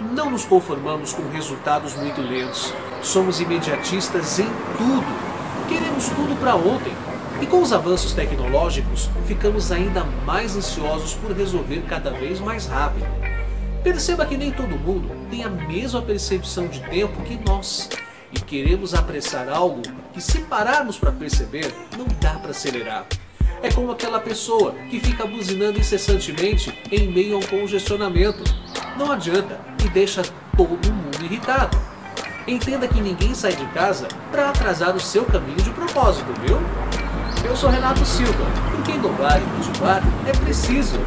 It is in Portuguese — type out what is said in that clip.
Não nos conformamos com resultados muito lentos. Somos imediatistas em tudo. Queremos tudo para ontem. E com os avanços tecnológicos, ficamos ainda mais ansiosos por resolver cada vez mais rápido. Perceba que nem todo mundo tem a mesma percepção de tempo que nós. E queremos apressar algo que, se pararmos para perceber, não dá para acelerar. É como aquela pessoa que fica buzinando incessantemente em meio a um congestionamento. Não adianta e deixa todo mundo irritado. Entenda que ninguém sai de casa para atrasar o seu caminho de propósito, viu? Eu sou Renato Silva, porque inovar e motivar é preciso.